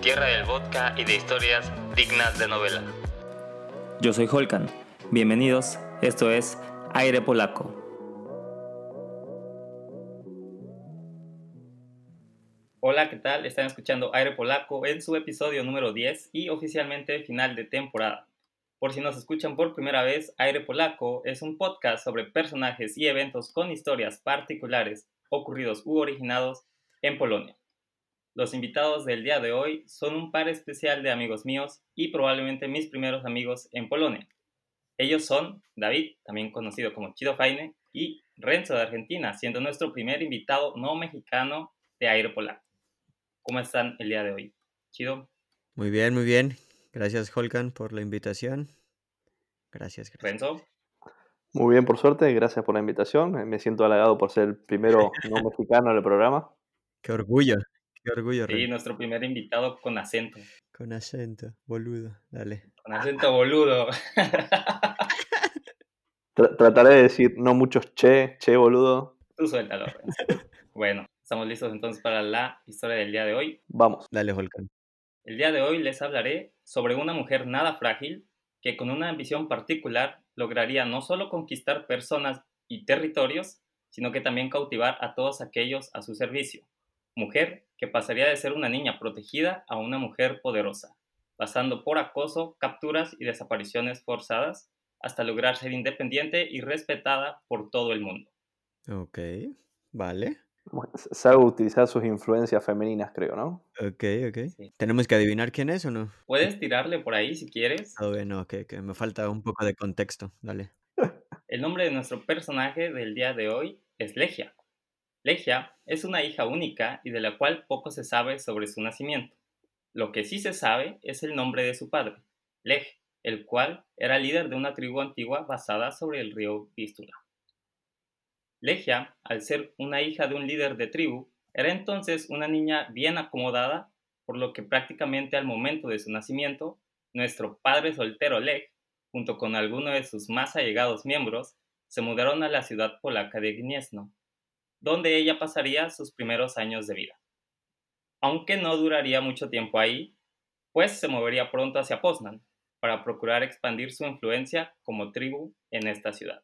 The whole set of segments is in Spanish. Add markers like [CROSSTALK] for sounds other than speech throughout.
tierra del vodka y de historias dignas de novela. Yo soy Holkan. Bienvenidos, esto es Aire Polaco. Hola, ¿qué tal? Están escuchando Aire Polaco en su episodio número 10 y oficialmente final de temporada. Por si nos escuchan por primera vez, Aire Polaco es un podcast sobre personajes y eventos con historias particulares ocurridos u originados en Polonia. Los invitados del día de hoy son un par especial de amigos míos y probablemente mis primeros amigos en Polonia. Ellos son David, también conocido como Chido Faine, y Renzo de Argentina, siendo nuestro primer invitado no mexicano de Aire Polaco. ¿Cómo están el día de hoy? Chido. Muy bien, muy bien. Gracias, Holkan, por la invitación. Gracias, gracias. Renzo. Muy bien, por suerte. Gracias por la invitación. Me siento halagado por ser el primero [LAUGHS] no mexicano del programa. Qué orgullo, qué orgullo. Sí, nuestro primer invitado con acento. Con acento, boludo, dale. Con acento boludo. [LAUGHS] trataré de decir no muchos che, che boludo. Tú suéltalo. bueno, estamos listos entonces para la historia del día de hoy. Vamos. Dale, Holkan. El día de hoy les hablaré sobre una mujer nada frágil que con una ambición particular lograría no solo conquistar personas y territorios, sino que también cautivar a todos aquellos a su servicio. Mujer que pasaría de ser una niña protegida a una mujer poderosa, pasando por acoso, capturas y desapariciones forzadas, hasta lograr ser independiente y respetada por todo el mundo. Ok, vale. Sabe utilizar sus influencias femeninas, creo, ¿no? Ok, ok. ¿Tenemos que adivinar quién es o no? Puedes tirarle por ahí si quieres. Ah, bueno, ok, que me falta un poco de contexto, dale. El nombre de nuestro personaje del día de hoy es Legia. Legia es una hija única y de la cual poco se sabe sobre su nacimiento. Lo que sí se sabe es el nombre de su padre, Leg, el cual era líder de una tribu antigua basada sobre el río Vístula. Legia, al ser una hija de un líder de tribu, era entonces una niña bien acomodada, por lo que prácticamente al momento de su nacimiento, nuestro padre soltero Leg, junto con algunos de sus más allegados miembros, se mudaron a la ciudad polaca de Gniezno, donde ella pasaría sus primeros años de vida. Aunque no duraría mucho tiempo ahí, pues se movería pronto hacia Poznan para procurar expandir su influencia como tribu en esta ciudad.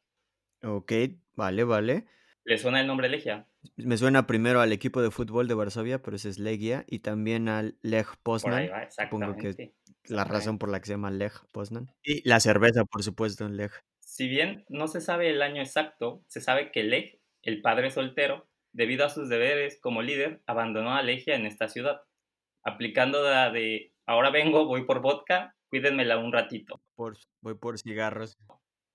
Ok, vale, vale. ¿Le suena el nombre Legia? Me suena primero al equipo de fútbol de Varsovia, pero ese es Legia, y también al Lech Poznan. Supongo que es la razón por la que se llama Lech Poznan. Y la cerveza, por supuesto, en Lech. Si bien no se sabe el año exacto, se sabe que Lech, el padre soltero, debido a sus deberes como líder, abandonó a Legia en esta ciudad, aplicando la de ahora vengo, voy por vodka, cuídenmela un ratito. Por, voy por cigarros.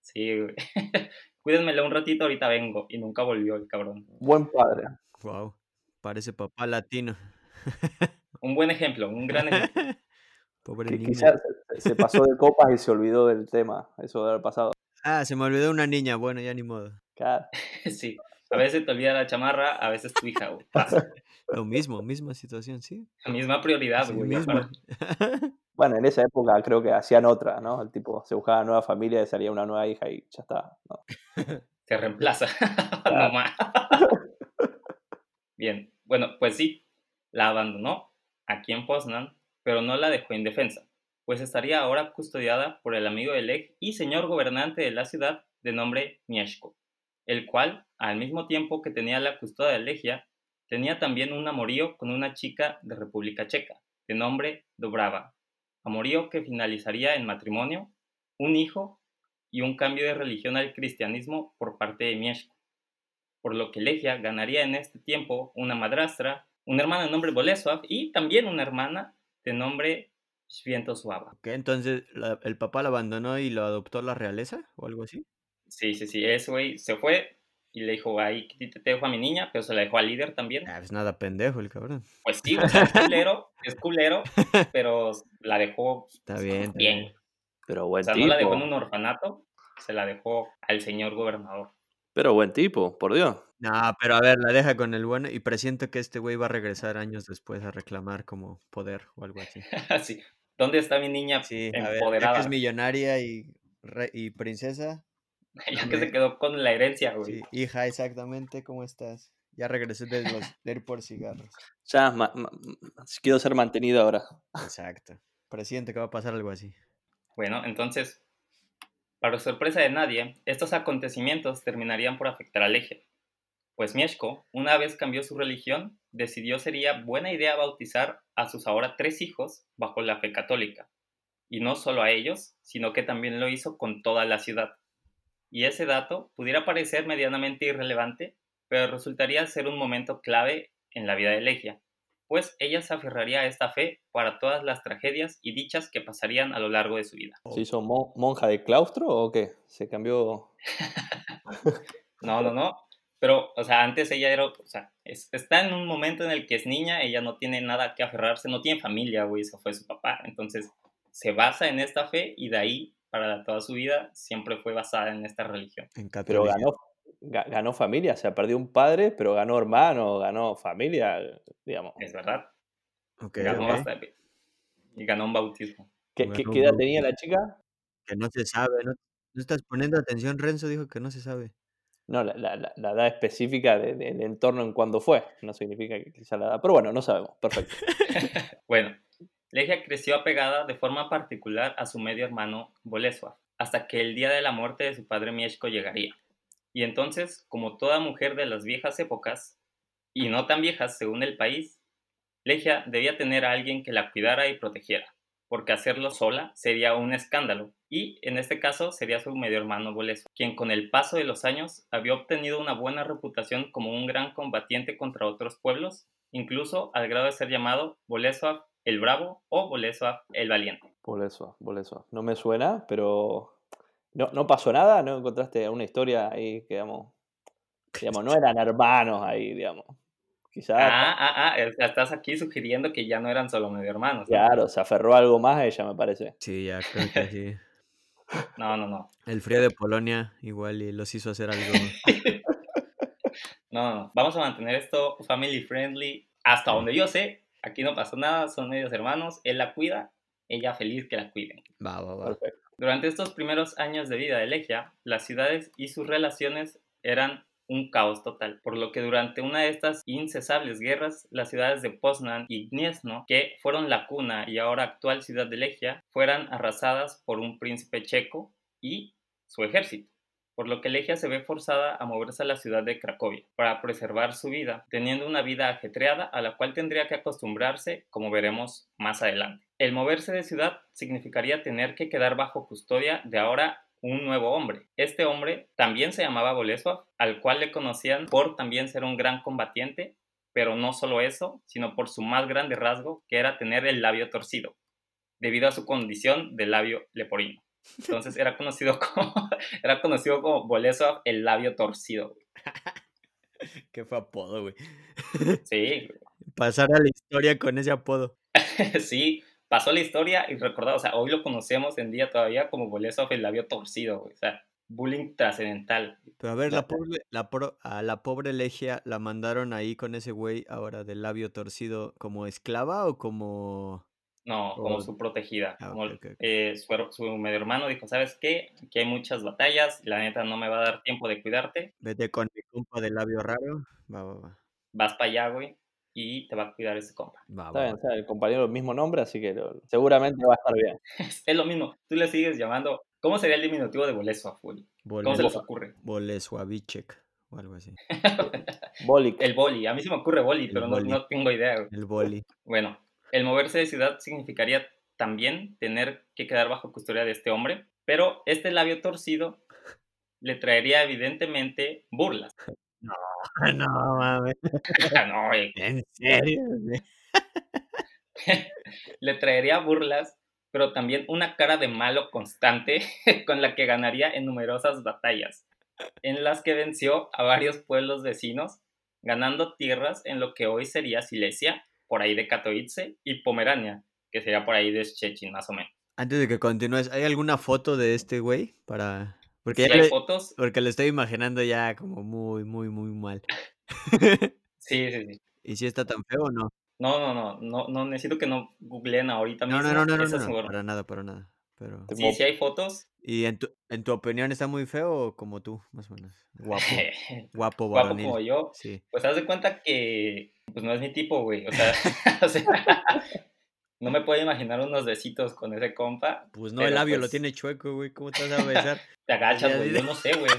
Sí, [LAUGHS] cuídenmela un ratito, ahorita vengo. Y nunca volvió el cabrón. Buen padre. Wow, parece papá latino. [LAUGHS] un buen ejemplo, un gran ejemplo. [LAUGHS] Pobre niño. Quizás se pasó de copas y se olvidó del tema, eso de haber pasado. Ah, se me olvidó una niña, bueno, ya ni modo. Claro. sí, a veces te olvida la chamarra, a veces tu hija, güey. [LAUGHS] Lo mismo, misma situación, sí. La misma prioridad, Sí, güey. mismo. [LAUGHS] Bueno, en esa época creo que hacían otra, ¿no? El tipo se buscaba nueva familia y salía una nueva hija y ya está. ¿no? [LAUGHS] Te reemplaza. no más. Bien, bueno, pues sí, la abandonó aquí en Poznan, pero no la dejó indefensa, pues estaría ahora custodiada por el amigo de Lech y señor gobernante de la ciudad de nombre Mieszko, el cual, al mismo tiempo que tenía la custodia de Legia, tenía también un amorío con una chica de República Checa, de nombre Dobrava, amorío que finalizaría en matrimonio, un hijo y un cambio de religión al cristianismo por parte de Mieszko, por lo que Legia ganaría en este tiempo una madrastra, un hermano de nombre Bolesław y también una hermana de nombre Świętosława. Ok, entonces la- el papá lo abandonó y lo adoptó la realeza o algo así. Sí, sí, sí, ese güey se fue y le dijo, ahí te dejo a mi niña, pero se la dejó al líder también. Ah, pues nada pendejo el cabrón. Pues sí, o sea, es culero, [LAUGHS] es culero, pero la dejó Está bien. está bien. Pero O buen sea, tipo. no la dejó en un orfanato, se la dejó al señor gobernador. Pero buen tipo, por Dios. No, pero a ver, la deja con el bueno y presiento que este güey va a regresar años después a reclamar como poder o algo así. [LAUGHS] Así. ¿Dónde está mi niña Sí, a ver, ya que empoderada? es millonaria y, re- y princesa, [LAUGHS] ya que se quedó con la herencia, güey. sí, hija, exactamente, ¿cómo estás? Ya regresé de, los, de ir por cigarros. [LAUGHS] Ya, quiero ser mantenido ahora. Exacto. Presiente que va a pasar algo así. Bueno, entonces, para sorpresa de nadie, estos acontecimientos terminarían por afectar al eje. Pues Mieszko, una vez cambió su religión, decidió sería buena idea bautizar a sus ahora tres hijos bajo la fe católica. Y no solo a ellos, sino que también lo hizo con toda la ciudad. Y ese dato pudiera parecer medianamente irrelevante, pero resultaría ser un momento clave en la vida de Legia, pues ella se aferraría a esta fe para todas las tragedias y dichas que pasarían a lo largo de su vida. ¿Se hizo monja de claustro o qué? ¿Se cambió? [LAUGHS] [LAUGHS] no, no, no. Pero, o sea, antes ella era, o sea, está en un momento en el que es niña, ella no tiene nada que aferrarse, no tiene familia, güey, eso fue su papá. Entonces, se basa en esta fe y de ahí, para toda su vida, siempre fue basada en esta religión. pero ganó, ganó familia, o sea, perdió un padre, pero ganó hermano, ganó familia, digamos. Es verdad. ganó y ganó un bautismo. ¿Qué, ¿qué, edad tenía la chica? Que no se sabe, ¿no? ¿No estás poniendo atención, Renzo? Dijo que no se sabe. No, la, la, la edad específica del entorno en cuando fue. No significa que quizá la edad. Pero bueno, no sabemos. Perfecto. [LAUGHS] bueno, Legia creció apegada de forma particular a su medio hermano Bolesław, hasta que el día de la muerte de su padre Mieszko llegaría. Y entonces, como toda mujer de las viejas épocas, y no tan viejas según el país, Legia debía tener a alguien que la cuidara y protegiera, porque hacerlo sola sería un escándalo, y en este caso sería su medio hermano Bolesław, quien con el paso de los años había obtenido una buena reputación como un gran combatiente contra otros pueblos, incluso al grado de ser llamado Bolesław el Bravo o Bolesław el Valiente. Bolesław, Bolesław. No me suena, pero no, no pasó nada, no encontraste una historia ahí que, digamos, digamos no eran hermanos ahí, digamos. Quizás. Ah, ah, ah, estás aquí sugiriendo que ya no eran solo medio hermanos. Claro, se aferró a algo más a ella, me parece. Sí, ya creo que sí. [LAUGHS] No, no, no. El frío de Polonia igual y los hizo hacer algo. [LAUGHS] no, no, vamos a mantener esto family friendly. Hasta donde yo sé, aquí no pasó nada, son medios hermanos, él la cuida, ella feliz que la cuiden. Va, va, va. Durante estos primeros años de vida de Legia, las ciudades y sus relaciones eran un caos total, por lo que durante una de estas incesables guerras, las ciudades de Poznan y Gniezno, que fueron la cuna y ahora actual ciudad de Legia, fueran arrasadas por un príncipe checo y su ejército por lo que Legia se ve forzada a moverse a la ciudad de Cracovia para preservar su vida, teniendo una vida ajetreada a la cual tendría que acostumbrarse, como veremos más adelante. El moverse de ciudad significaría tener que quedar bajo custodia de ahora un nuevo hombre. Este hombre también se llamaba Bolesław, al cual le conocían por también ser un gran combatiente, pero no solo eso, sino por su más grande rasgo, que era tener el labio torcido, debido a su condición de labio leporino. Entonces era conocido [LAUGHS] como, era conocido como Bolesław el labio torcido. [LAUGHS] Qué fue apodo, güey. Sí. [LAUGHS] Pasar a la historia con ese apodo. sí, pasó la historia y recordado, o sea, hoy lo conocemos en día todavía como Bolesław el labio torcido, O sea, bullying trascendental. Pero a ver, la pobre, la a la pobre Legia la mandaron ahí con ese güey ahora del labio torcido como esclava o como... No, como su protegida. Ah, eh, su, medio hermano dijo, ¿sabes qué? Aquí hay muchas batallas, la neta no me va a dar tiempo de cuidarte. Vete con mi compa del labio raro. Va, va, va. Vas para allá, güey y te va a cuidar ese compa. está bien, el compañero el mismo nombre, así que seguramente va a estar bien. [LAUGHS] es lo mismo, tú le sigues llamando. ¿Cómo sería el diminutivo de Bolesław, ¿Cómo se les ocurre? Bolesławiczek o algo así. [LAUGHS] [LAUGHS] boli. El boli, a mí se me ocurre boli, pero No, no, tengo idea. El boli. Bueno, el moverse de ciudad significaría también tener que quedar bajo custodia de este hombre, pero este labio torcido le traería evidentemente burlas. No, [LAUGHS] no mames. [LAUGHS] no, ¿En serio? [LAUGHS] Le traería burlas, pero también una cara de malo constante con la que ganaría en numerosas batallas, en las que venció a varios pueblos vecinos, ganando tierras en lo que hoy sería Silesia, por ahí de Katowice, y Pomerania, que sería por ahí de Szczecin, más o menos. Antes de que continúes, ¿hay alguna foto de este güey para porque hay fotos. Porque lo estoy imaginando ya como muy, muy, muy mal. [LAUGHS] sí, sí, sí. ¿Y si está tan feo o no? No, no, no, no, no necesito que no googleen ahorita mismo. No, no, no, no, no, para nada, para nada. Pero... Sí, sí hay fotos. ¿Y en tu, en tu opinión está muy feo o como tú, más o menos? Guapo. [LAUGHS] Guapo, Guapo como yo. Sí. Pues haz de cuenta que pues no es mi tipo, güey. O sea, [LAUGHS] o sea no me puedo imaginar unos besitos con ese compa. Pues no, el labio lo pues tiene chueco, güey. ¿Cómo te vas a besar? [LAUGHS] te agachas, güey. Yo no sé, güey. O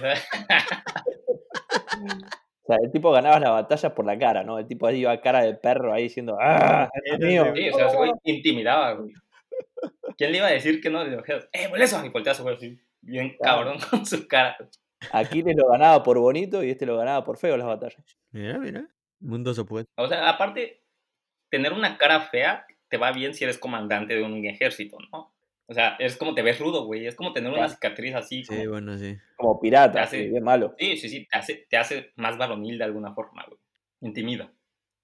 sea, el tipo ganaba la batalla por la cara, ¿no? El tipo ahí iba cara de perro ahí diciendo, ¡ah! Es mío! Sí, o sea, ese güey intimidaba, güey. ¿Quién le iba a decir que no? Le dije, ¡eh, bolezo! Y volteas, güey, así, bien cabrón [LAUGHS] con su cara. Aquiles lo ganaba por bonito y este lo ganaba por feo las batallas. Mira, mira. Mundos opuestos. O sea, aparte, tener una cara fea te va bien si eres comandante de un ejército, ¿no? O sea, es como te ves rudo, güey. Es como tener una cicatriz así. Sí, bueno, sí. Como pirata, así, bien malo. Sí, sí, sí. Te hace, te hace más varonil de alguna forma, güey. Intimida.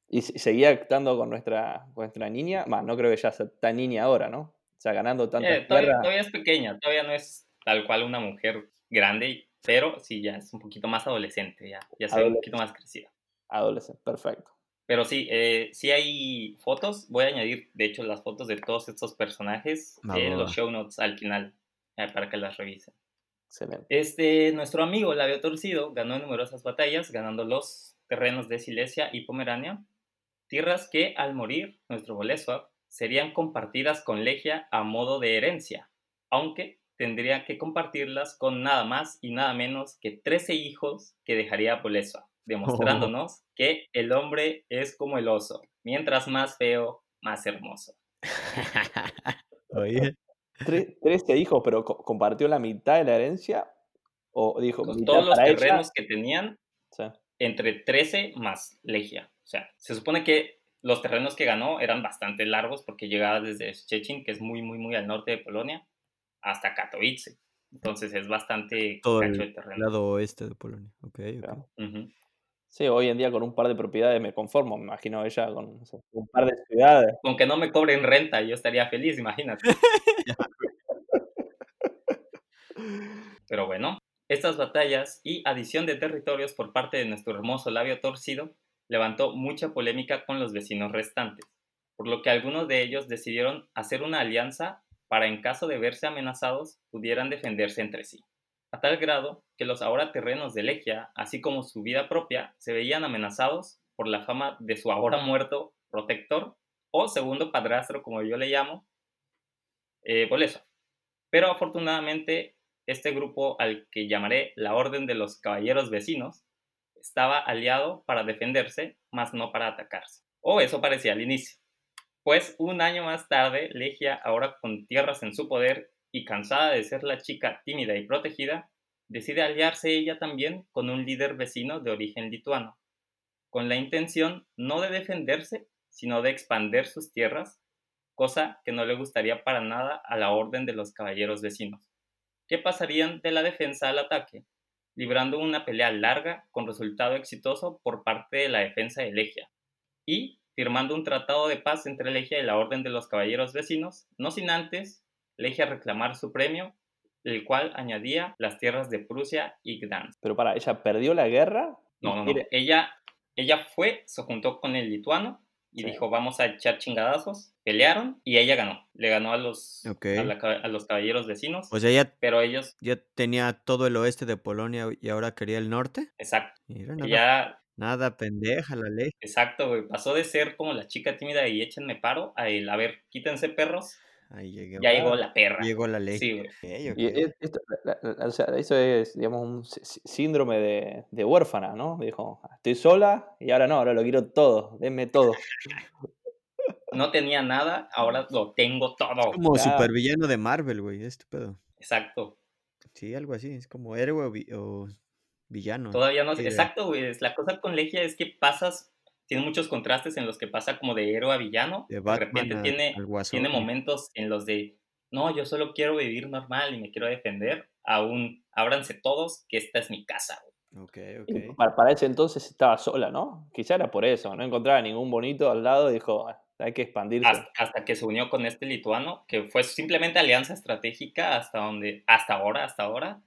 Y seguía actuando con nuestra, nuestra niña. Más, no creo que ya sea tan niña ahora, ¿no? O sea, ganando tanta eh, todavía, todavía, es pequeña. Todavía no es tal cual una mujer grande. Pero sí, ya es un poquito más adolescente. Ya, ya se ve un poquito más crecida. Adolescente, perfecto. Pero sí, eh, sí hay fotos. Voy a añadir, de hecho, las fotos de todos estos personajes en los show notes al final eh, para que las revisen. Excelente. Este, nuestro amigo Labio Torcido ganó numerosas batallas, ganando los terrenos de Silesia y Pomerania, tierras que al morir nuestro Bolesław serían compartidas con Legia a modo de herencia, aunque tendría que compartirlas con nada más y nada menos que 13 hijos que dejaría Bolesław demostrándonos que el hombre es como el oso, mientras más feo, más hermoso. [LAUGHS] Oye. Trece hijos, pero compartió la mitad de la herencia o dijo Con todos los terrenos que tenían entre 13 más Legia. O sea, se supone que los terrenos que ganó eran bastante largos porque llegaba desde Szczecin, que es muy, muy, muy al norte de Polonia, hasta Katowice. Entonces es bastante Todo el lado oeste de Polonia. Ok, ok. Sí, hoy en día con un par de propiedades me conformo, me imagino ella con un par de ciudades. Con que no me cobren renta, yo estaría feliz, imagínate. [LAUGHS] Pero bueno, estas batallas y adición de territorios por parte de nuestro hermoso labio torcido levantó mucha polémica con los vecinos restantes, por lo que algunos de ellos decidieron hacer una alianza para en caso de verse amenazados pudieran defenderse entre sí a tal grado que los ahora terrenos de Legia, así como su vida propia, se veían amenazados por la fama de su ahora muerto protector o segundo padrastro, como yo le llamo, eh, Pero afortunadamente, este grupo al que llamaré la Orden de los Caballeros Vecinos estaba aliado para defenderse, más no para atacarse. O eso parecía al inicio. Pues un año más tarde, Legia, ahora con tierras en su poder y cansada de ser la chica tímida y protegida, decide aliarse ella también con un líder vecino de origen lituano, con la intención no de defenderse, sino de expander sus tierras, cosa que no le gustaría para nada a la orden de los caballeros vecinos, que pasarían de la defensa al ataque, librando una pelea larga con resultado exitoso por parte de la defensa de Legia, y firmando un tratado de paz entre Legia y la orden de los caballeros vecinos, no sin antes elige a reclamar su premio, el cual añadía las tierras de Prusia y Gdansk. Pero para, ¿ella perdió la guerra? No, no, no. Ella, ella fue, se juntó con el lituano y dijo, vamos a echar chingadazos. Pelearon y ella ganó. Le ganó a los, a, los caballeros vecinos. Pues ella, pero ellos... ya tenía todo el oeste de Polonia y ahora quería el norte. Exacto. nada, nada pendeja la ley. Exacto, güey. Pasó de ser como la chica tímida y échenme paro a el, a ver, quítense perros Ahí Ya llegó la perra. Llegó la ley. Sí, güey. o sea, eso es, digamos, un síndrome de, de, huérfana, ¿no? Dijo, estoy sola y ahora no, ahora lo quiero todo, denme todo. [LAUGHS] no tenía nada, ahora lo tengo todo. Es como supervillano de Marvel, güey, este pedo. Exacto. Sí, algo así, es como héroe o, villano. Todavía no, exacto, güey. La cosa con Legia es que pasas tiene muchos contrastes en los que pasa como de héroe a villano. De, repente tiene, tiene momentos en los de, no, yo solo quiero vivir normal y me quiero defender. Aún, ábranse todos, que esta es mi casa. Okay, okay. Para, ese entonces estaba sola, ¿no? Quizá era por eso, no encontraba ningún bonito al lado y dijo, ah, hay que expandirse. Hasta, que se unió con este lituano, que fue simplemente alianza estratégica hasta donde, hasta ahora, hasta ahora,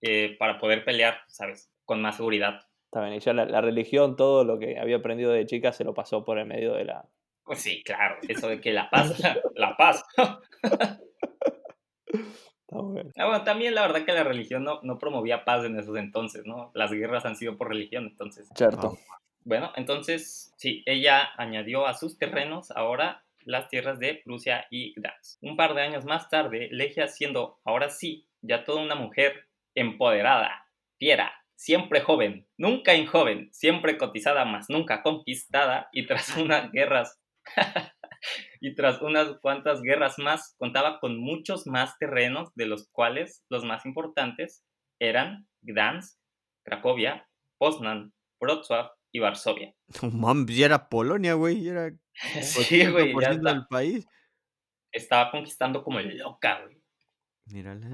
eh, para poder pelear, ¿sabes? Con más seguridad. Está bien, y ya la, religión, todo lo que había aprendido de chica se lo pasó por el medio de la... Pues sí, claro, eso de que la paz, [LAUGHS] la paz. Está bueno. Ah, bueno, también la verdad que la religión no, no promovía paz en esos entonces, ¿no? Las guerras han sido por religión, entonces. Cierto. Bueno, entonces, sí, ella añadió a sus terrenos ahora las tierras de Prusia y Gdansk. Un par de años más tarde, Legia siendo ahora sí ya toda una mujer empoderada, fiera, siempre joven, nunca injoven, siempre cotizada, más nunca conquistada, y tras [LAUGHS] unas guerras, [LAUGHS] y tras unas cuantas guerras más, contaba con muchos más terrenos, de los cuales los más importantes eran Gdansk, Cracovia, Poznan, Wrocław y Varsovia. [LAUGHS] No ya era Polonia, güey, era [LAUGHS] sí, güey, ya del país. Estaba conquistando como loca, güey.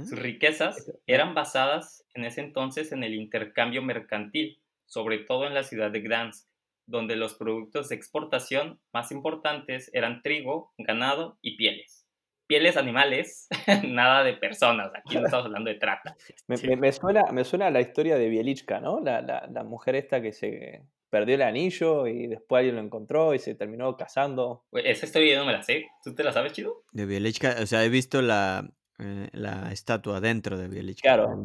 Sus riquezas eran basadas en ese entonces en el intercambio mercantil, sobre todo en la ciudad de Gdansk, donde los productos de exportación más importantes eran trigo, ganado y pieles. Pieles animales, [LAUGHS] nada de personas, aquí no estamos hablando de trata. Me, suena, me suena la historia de Bielichka, ¿no? La, la, la mujer esta que se perdió el anillo y después alguien lo encontró y se terminó casando. esa historia no me la sé. ¿Tú te la sabes, chido? De Bielichka, o sea, he visto la, eh, la estatua dentro de Bielichka. Claro,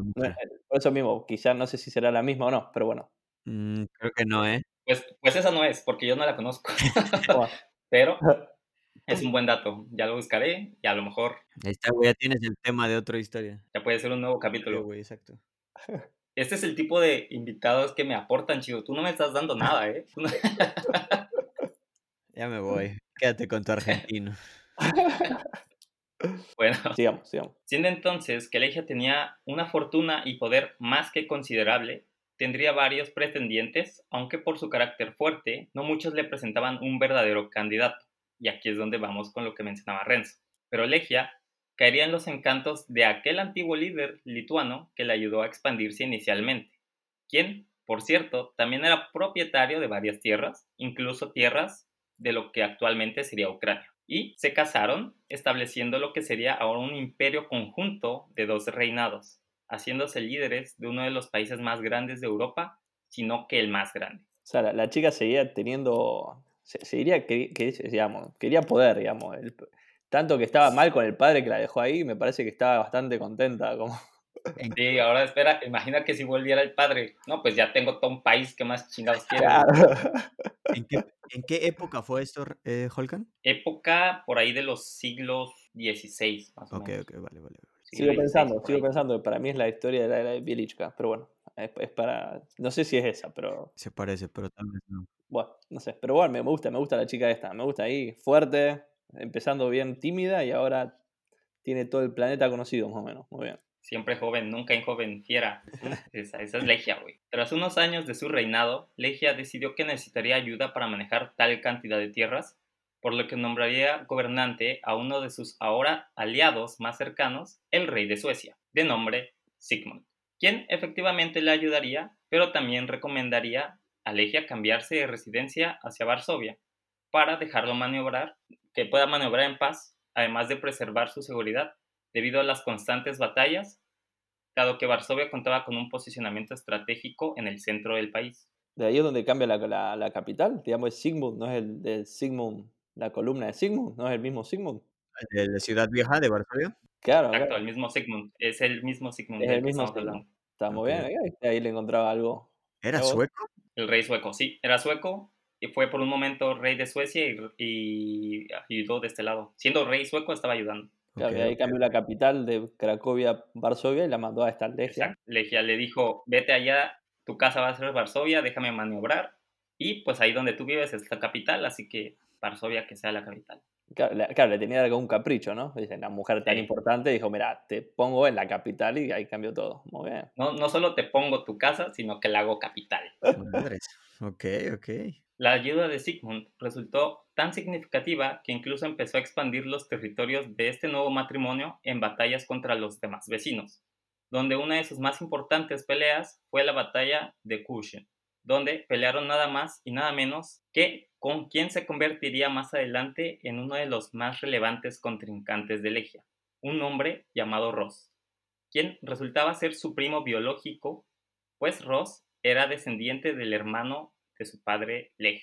por eso mismo, quizás no sé si será la misma o no, pero bueno. Mm, creo que no, ¿eh? Pues, pues esa no es, porque yo no la conozco. [LAUGHS] [LAUGHS] pero [LAUGHS] es un buen dato. Ya lo buscaré y a lo mejor. Ahí está, güey, ya tienes el tema de otra historia. Ya puede ser un nuevo capítulo. güey, exacto. Este es el tipo de invitados que me aportan, chido. Tú no me estás dando nada, ¿eh? [LAUGHS] ya me voy. Quédate con tu argentino. [LAUGHS] Bueno, sigamos, sigamos. Siendo entonces que Legia tenía una fortuna y poder más que considerable, tendría varios pretendientes, aunque por su carácter fuerte, no muchos le presentaban un verdadero candidato. Y aquí es donde vamos con lo que mencionaba Renzo. Pero Legia caería en los encantos de aquel antiguo líder lituano que le ayudó a expandirse inicialmente, quien, por cierto, también era propietario de varias tierras, incluso tierras de lo que actualmente sería Ucrania. Y se casaron, estableciendo lo que sería ahora un imperio conjunto de dos reinados, haciéndose líderes de uno de los países más grandes de Europa, sino que el más grande. O sea, la, chica seguía teniendo, seguiría, que, digamos, quería poder, digamos, el, tanto que estaba mal con el padre que la dejó ahí, me parece que estaba bastante contenta. Como... Sí, ahora espera, imagina que si volviera el padre, no, pues ya tengo todo un país que más chingados quiere. ¿En, qué, época fue esto, eh, Holkan? Época por ahí de los siglos XVI, más o menos. Ok, ok, vale, vale. sigo pensando, sigo pensando, para mí es la historia de la era de Bielichka, pero bueno, es, para, no sé si es esa, pero... Se parece, pero tal vez no. Bueno, no sé, pero bueno, me gusta, me gusta la chica esta, me gusta ahí, fuerte, empezando bien tímida y ahora tiene todo el planeta conocido, más o menos. Muy bien. Siempre joven, nunca en joven, fiera. [LAUGHS] Esa, esa es Legia, güey. Tras unos años de su reinado, Legia decidió que necesitaría ayuda para manejar tal cantidad de tierras, por lo que nombraría gobernante a uno de sus ahora aliados más cercanos, el rey de Suecia, de nombre Sigmund, quien efectivamente le ayudaría, pero también recomendaría a Legia cambiarse de residencia hacia Varsovia para dejarlo maniobrar que pueda maniobrar en paz, además de preservar su seguridad, debido a las constantes batallas, dado que Varsovia contaba con un posicionamiento estratégico en el centro del país. De ahí es donde cambia la, la, capital, digamos, es Sigmund, no es el de Sigmund, la columna de Sigmund, no es el mismo Sigmund. ¿De la ciudad vieja de Varsovia? Claro. Exacto, el mismo Sigmund, es el mismo Sigmund. Es el mismo Sigmund. Está muy bien, ahí le encontraba algo. ¿Era sueco? El rey sueco, sí, era sueco, y fue por un momento rey de Suecia y, ayudó de este lado. Siendo rey sueco estaba ayudando. Claro, y ahí cambió la capital de Cracovia a Varsovia y la mandó a esta Legia. Legia le dijo, vete allá, tu casa va a ser Varsovia, déjame maniobrar. Y pues ahí donde tú vives es la capital, así que Varsovia que sea la capital. Claro, le, tenía algún capricho, ¿no? Dice, una mujer tan importante dijo, mira, te pongo en la capital y ahí cambió todo. Muy bien. No, no solo te pongo tu casa, sino que la hago capital. ok, ok. La ayuda de Sigmund resultó tan significativa que incluso empezó a expandir los territorios de este nuevo matrimonio en batallas contra los demás vecinos, donde una de sus más importantes peleas fue la batalla de Kushin, donde pelearon nada más y nada menos que con quien se convertiría más adelante en uno de los más relevantes contrincantes de Legia, un hombre llamado Ross, quien resultaba ser su primo biológico, pues Ross era descendiente del hermano de su padre Leg.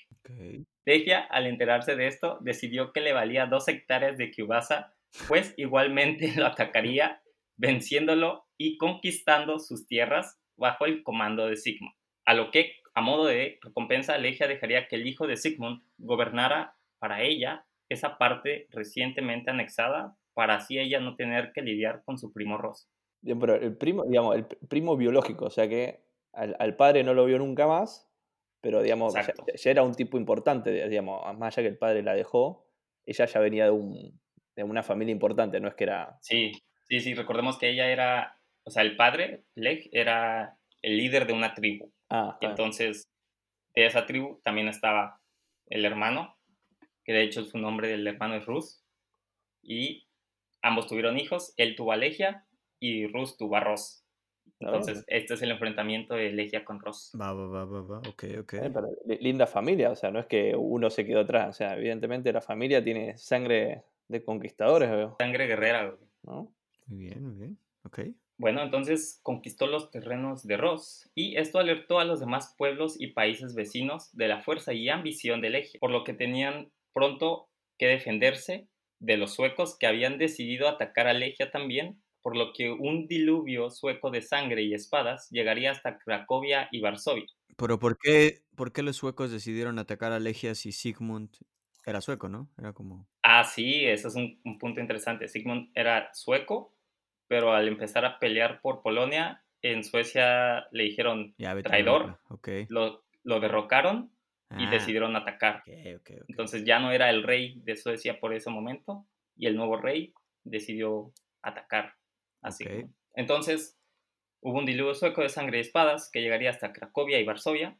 Legia, al enterarse de esto, decidió que le valía dos hectáreas de Kyubasa, pues igualmente [LAUGHS] lo atacaría venciéndolo y conquistando sus tierras bajo el comando de Sigmund. A lo que, a modo de recompensa, Legia dejaría que el hijo de Sigmund gobernara para ella esa parte recientemente anexada para así ella no tener que lidiar con su primo Ross. Pero el primo, digamos, el primo biológico, o sea que al, padre no lo vio nunca más, pero digamos, ya, era un tipo importante, digamos, más allá que el padre la dejó, ella ya venía de, un, de una familia importante, no es que era... Sí, sí, sí, recordemos que ella era, o sea, el padre, Leg, era el líder de una tribu. Ah, Entonces, de esa tribu también estaba el hermano, que de hecho su nombre del hermano es Rus, y ambos tuvieron hijos, él tuvo a Legia y Rus tuvo a Ross. Entonces, este es el enfrentamiento de Legia con Ross. Va, va, va, va, va. ok, ok. Eh, linda familia, o sea, no es que uno se quedó atrás, o sea, evidentemente la familia tiene sangre de conquistadores, veo. Sangre guerrera, Muy bien, muy bien, ok. Bueno, entonces conquistó los terrenos de Ross y esto alertó a los demás pueblos y países vecinos de la fuerza y ambición del eje, por lo que tenían pronto que defenderse de los suecos que habían decidido atacar a Legia también, por lo que un diluvio sueco de sangre y espadas llegaría hasta Cracovia y Varsovia. Pero ¿por qué, por qué los suecos decidieron atacar a Legia si Sigmund era sueco, no? Era como... Ah, sí, eso es un, punto interesante. Sigmund era sueco, pero al empezar a pelear por Polonia, en Suecia le dijeron traidor, okay. lo, lo derrocaron y ah. decidieron atacar. Entonces ya no era el rey de Suecia por ese momento y el nuevo rey decidió atacar. Así. Entonces hubo un diluvio sueco de sangre y espadas que llegaría hasta Cracovia y Varsovia.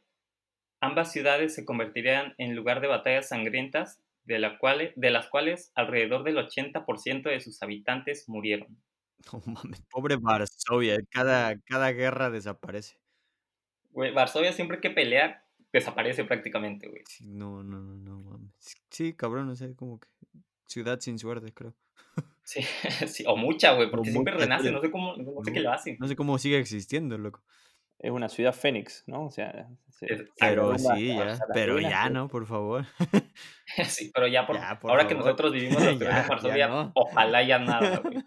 Ambas ciudades se convertirían en lugar de batallas sangrientas de, la de las cuales alrededor del 80% de sus habitantes murieron. [LAUGHS] No mames, pobre Varsovia, cada, cada guerra desaparece. Varsovia siempre que pelea desaparece prácticamente, güey. no, no, no, no mames. Sí, cabrón, no sé, como que ciudad sin suerte, creo. [LAUGHS] Sí, [LAUGHS] sí o mucha, güey, porque siempre renace, no sé cómo, no sé qué lo hace. No sé cómo sigue existiendo, loco. Es una ciudad fénix, ¿no? O sea, pero sí, ya, pero ya, ¿no? Por favor. [LAUGHS] sí, pero ya, por, ahora que nosotros vivimos en [LAUGHS] Varsovia, ojalá ya nada, güey.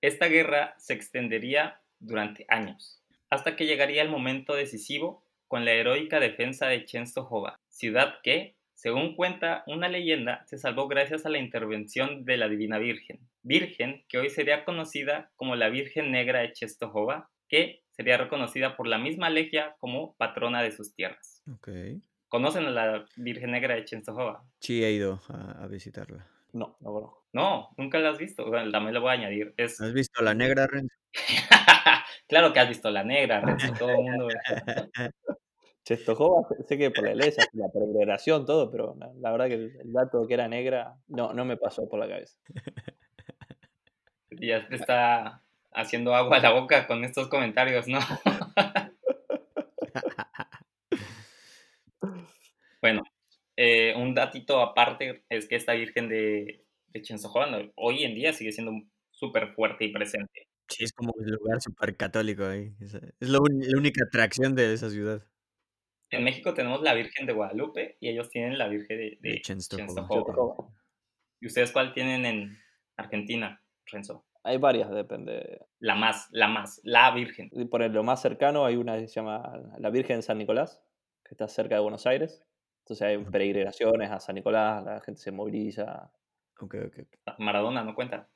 Esta guerra se extendería durante años, hasta que llegaría el momento decisivo con la heroica defensa de Chenstohova, ciudad que, según cuenta una leyenda, se salvó gracias a la intervención de la Divina Virgen, Virgen que hoy sería conocida como la Virgen Negra de Chenstohova, que sería reconocida por la misma Legia como patrona de sus tierras. Okay. ¿Conocen a la Virgen Negra de Chenstohova? Sí, he ido a, visitarla. No, no conozco. No, nunca la has visto. también la voy a añadir. ¿Has visto la negra, Renzo? [LAUGHS] claro que has visto la negra, Renzo. Todo el mundo. [LAUGHS] Chenstohova, sé que por la iglesia, la peregrinación, todo, pero la, verdad que el, dato que era negra no, no me pasó por la cabeza. Ya te está haciendo agua a la boca con estos comentarios, ¿no? [LAUGHS] bueno, eh, un datito aparte es que esta Virgen de, de hoy en día sigue siendo súper fuerte y presente. Sí, es como un lugar súper católico ahí. Es, la única atracción de esa ciudad. En México tenemos la Virgen de Guadalupe y ellos tienen la Virgen de, de, ¿Y ustedes cuál tienen en Argentina, Renzo? Hay varias, depende. La más, la más, la Virgen. Por lo más cercano hay una que se llama la Virgen de San Nicolás, que está cerca de Buenos Aires. Entonces hay peregrinaciones a San Nicolás, la gente se moviliza. Ok, ok. Maradona no cuenta.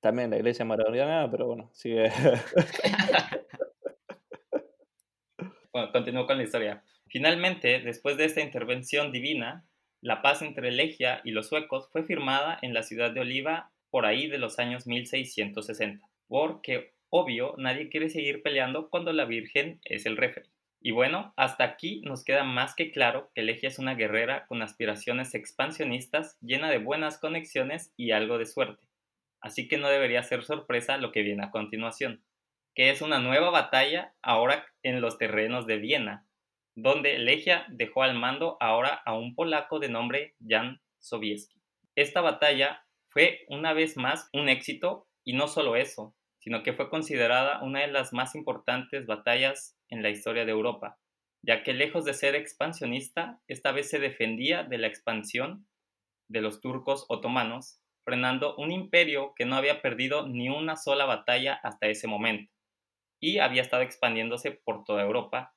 También la iglesia maradoniana, pero bueno, sigue. [LAUGHS] bueno, continúo con la historia. Finalmente, después de esta intervención divina, la paz entre Legia y los suecos fue firmada en la ciudad de Oliva por ahí de los años 1660, porque, obvio, nadie quiere seguir peleando cuando la Virgen es el referee. Y bueno, hasta aquí nos queda más que claro que Legia es una guerrera con aspiraciones expansionistas, llena de buenas conexiones y algo de suerte. Así que no debería ser sorpresa lo que viene a continuación, que es una nueva batalla ahora en los terrenos de Viena, donde Legia dejó al mando ahora a un polaco de nombre Jan Sobieski. Esta batalla fue una vez más un éxito y no solo eso, sino que fue considerada una de las más importantes batallas en la historia de Europa, ya que lejos de ser expansionista, esta vez se defendía de la expansión de los turcos otomanos frenando un imperio que no había perdido ni una sola batalla hasta ese momento y había estado expandiéndose por toda Europa.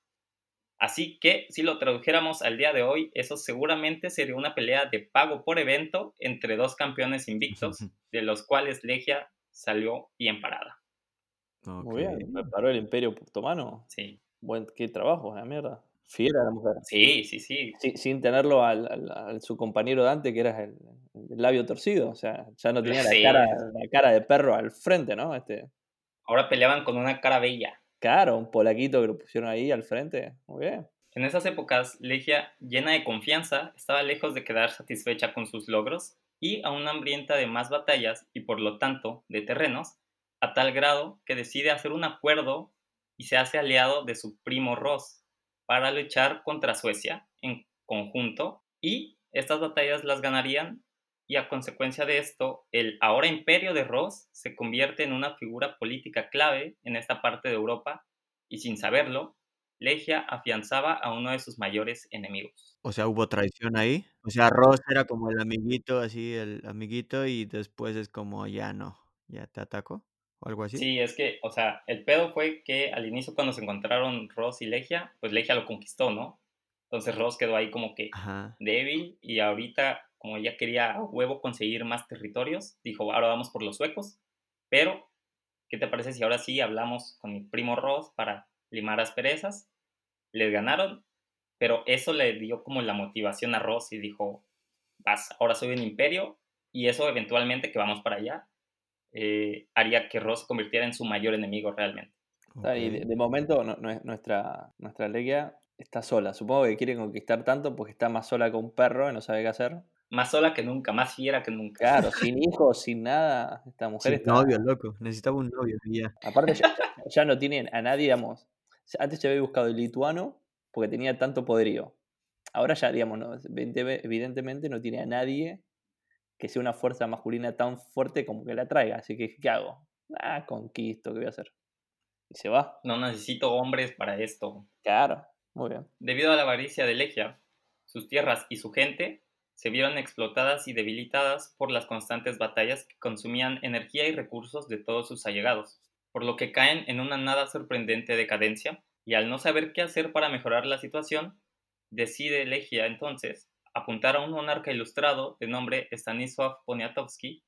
Así que si lo tradujéramos al día de hoy, eso seguramente sería una pelea de pago por evento entre dos campeones invictos, de los cuales Legia salió bien parada. Muy bien, preparó el imperio otomano. Sí. Buen, qué trabajo, la mierda. Fiera la mujer. Sí, sí, sí. sin tenerlo al, su compañero Dante, que era el, labio torcido. O sea, ya no tenía la, cara, la cara de perro al frente, ¿no? Este... Ahora peleaban con una cara bella. Claro, un polaquito que lo pusieron ahí al frente. Muy bien. En esas épocas, Legia, llena de confianza, estaba lejos de quedar satisfecha con sus logros y aún hambrienta de más batallas y por lo tanto de terrenos, a tal grado que decide hacer un acuerdo y se hace aliado de su primo Ross para luchar contra Suecia en conjunto y estas batallas las ganarían y a consecuencia de esto el ahora imperio de Ross se convierte en una figura política clave en esta parte de Europa y sin saberlo, Legia afianzaba a uno de sus mayores enemigos. O sea, hubo traición ahí. O sea, Ross era como el amiguito, así, el amiguito, y después es como ya no, ya te atacó o algo así. Sí, es que, o sea, el pedo fue que al inicio cuando se encontraron Ross y Legia, pues Legia lo conquistó, ¿no? Entonces Ross quedó ahí como que débil y ahorita, como ya quería a huevo conseguir más territorios, dijo, ahora vamos por los suecos, pero, ¿qué te parece si ahora sí hablamos con mi primo Ross para limar asperezas? Les ganaron, pero eso le dio como la motivación a Ross y dijo, vas, ahora soy un imperio y eso eventualmente que vamos para allá eh, haría que Ross se convirtiera en su mayor enemigo realmente. Y de, momento nuestra, nuestra Legia está sola. Supongo que quiere conquistar tanto porque está más sola que un perro y no sabe qué hacer. Más sola que nunca, más fiera que nunca. Claro, [LAUGHS] sin hijos, sin nada. Esta mujer está. novio, loco. Necesitaba un novio. Ya. [LAUGHS] Aparte, ya, no tiene a nadie, digamos. Antes ya había buscado el lituano porque tenía tanto poderío. Ahora ya, digamos, evidentemente no tiene a nadie que sea una fuerza masculina tan fuerte como que la traiga. Así que, ¿qué hago? Ah, conquisto, ¿qué voy a hacer? Y se va. No necesito hombres para esto. Claro, muy bien. Debido a la avaricia de Legia, sus tierras y su gente se vieron explotadas y debilitadas por las constantes batallas que consumían energía y recursos de todos sus allegados, por lo que caen en una nada sorprendente decadencia, y al no saber qué hacer para mejorar la situación, decide Legia entonces apuntar a un monarca ilustrado de nombre Stanisław Poniatowski,